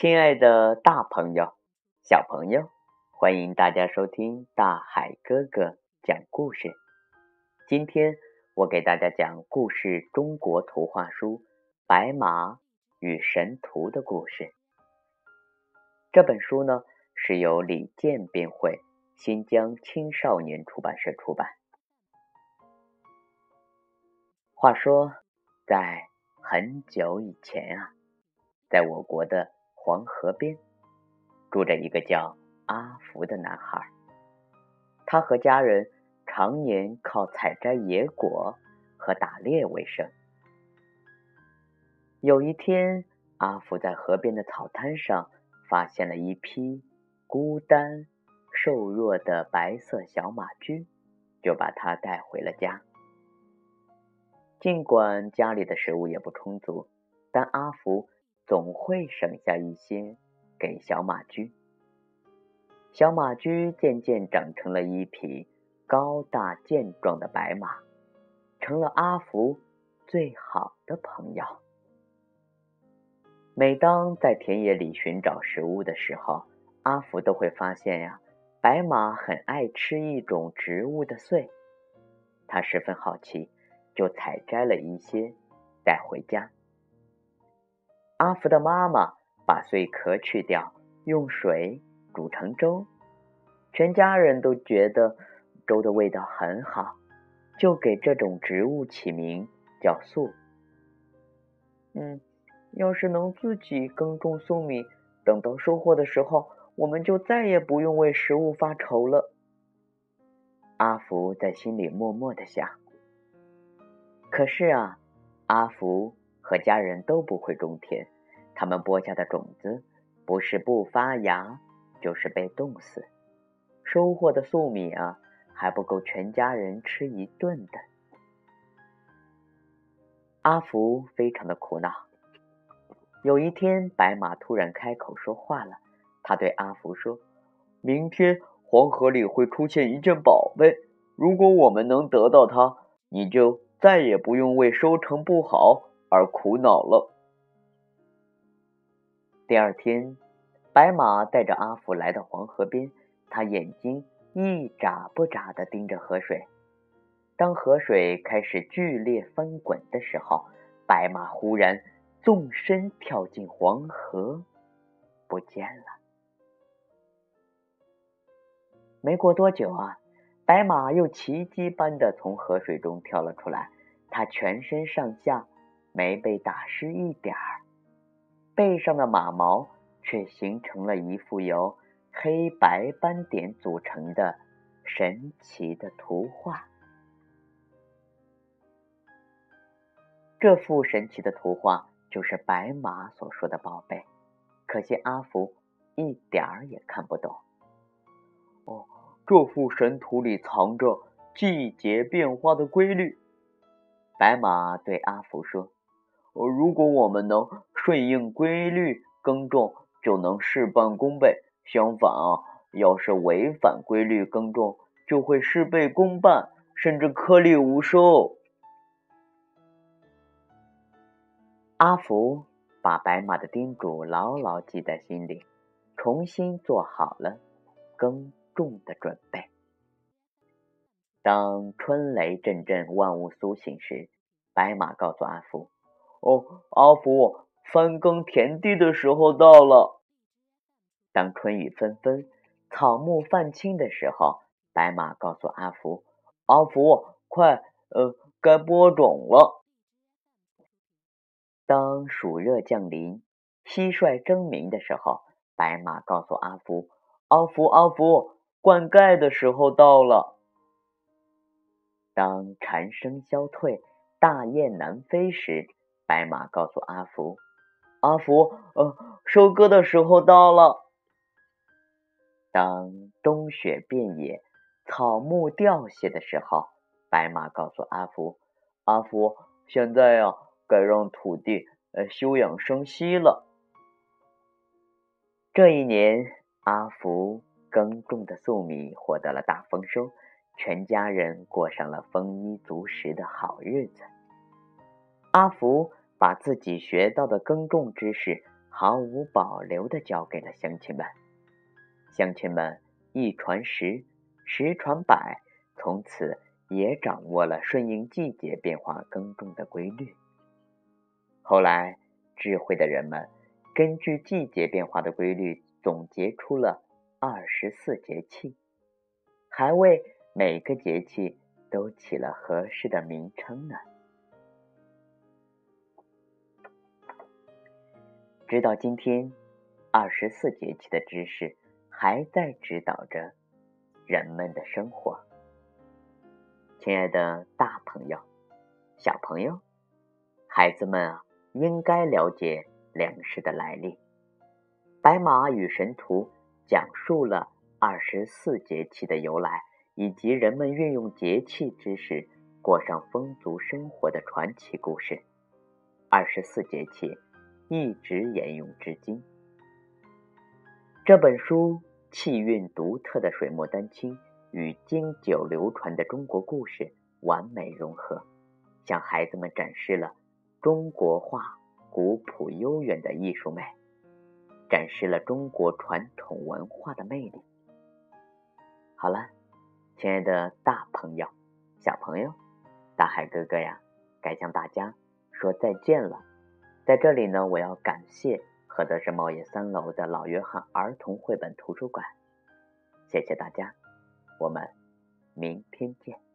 亲爱的，大朋友、小朋友，欢迎大家收听大海哥哥讲故事。今天我给大家讲故事中国图画书《白马与神图》的故事。这本书呢是由李健编绘，新疆青少年出版社出版。话说，在很久以前啊，在我国的。黄河边住着一个叫阿福的男孩，他和家人常年靠采摘野果和打猎为生。有一天，阿福在河边的草滩上发现了一匹孤单、瘦弱的白色小马驹，就把它带回了家。尽管家里的食物也不充足，但阿福。总会省下一些给小马驹。小马驹渐渐长成了一匹高大健壮的白马，成了阿福最好的朋友。每当在田野里寻找食物的时候，阿福都会发现呀，白马很爱吃一种植物的穗。他十分好奇，就采摘了一些带回家。阿福的妈妈把碎壳去掉，用水煮成粥，全家人都觉得粥的味道很好，就给这种植物起名叫粟。嗯，要是能自己耕种粟米，等到收获的时候，我们就再也不用为食物发愁了。阿福在心里默默的想。可是啊，阿福。和家人都不会种田，他们播下的种子不是不发芽，就是被冻死。收获的粟米啊，还不够全家人吃一顿的。阿福非常的苦恼。有一天，白马突然开口说话了，他对阿福说：“明天黄河里会出现一件宝贝，如果我们能得到它，你就再也不用为收成不好。”而苦恼了。第二天，白马带着阿福来到黄河边，他眼睛一眨不眨地盯着河水。当河水开始剧烈翻滚的时候，白马忽然纵身跳进黄河，不见了。没过多久啊，白马又奇迹般的从河水中跳了出来，它全身上下。没被打湿一点儿，背上的马毛却形成了一幅由黑白斑点组成的神奇的图画。这幅神奇的图画就是白马所说的宝贝，可惜阿福一点儿也看不懂。哦，这幅神图里藏着季节变化的规律。白马对阿福说。如果我们能顺应规律耕种，就能事半功倍。相反啊，要是违反规律耕种，就会事倍功半，甚至颗粒无收。阿福把白马的叮嘱牢牢记在心里，重新做好了耕种的准备。当春雷阵阵、万物苏醒时，白马告诉阿福。哦，阿福，翻耕田地的时候到了。当春雨纷纷、草木泛青的时候，白马告诉阿福：“阿福，快，呃，该播种了。”当暑热降临、蟋蟀争鸣的时候，白马告诉阿福：“阿福，阿福，灌溉的时候到了。”当蝉声消退、大雁南飞时，白马告诉阿福：“阿福，呃，收割的时候到了。”当冬雪遍野、草木凋谢的时候，白马告诉阿福：“阿福，现在呀，该让土地呃休养生息了。”这一年，阿福耕种的粟米获得了大丰收，全家人过上了丰衣足食的好日子。阿福。把自己学到的耕种知识，毫无保留地交给了乡亲们。乡亲们一传十，十传百，从此也掌握了顺应季节变化耕种的规律。后来，智慧的人们根据季节变化的规律，总结出了二十四节气，还为每个节气都起了合适的名称呢。直到今天，二十四节气的知识还在指导着人们的生活。亲爱的，大朋友、小朋友、孩子们啊，应该了解粮食的来历。《白马与神图》讲述了二十四节气的由来，以及人们运用节气知识过上丰足生活的传奇故事。二十四节气。一直沿用至今。这本书气韵独特的水墨丹青与经久流传的中国故事完美融合，向孩子们展示了中国画古朴悠远的艺术美，展示了中国传统文化的魅力。好了，亲爱的大朋友、小朋友，大海哥哥呀，该向大家说再见了。在这里呢，我要感谢菏泽市茂业三楼的老约翰儿童绘本图书馆，谢谢大家，我们明天见。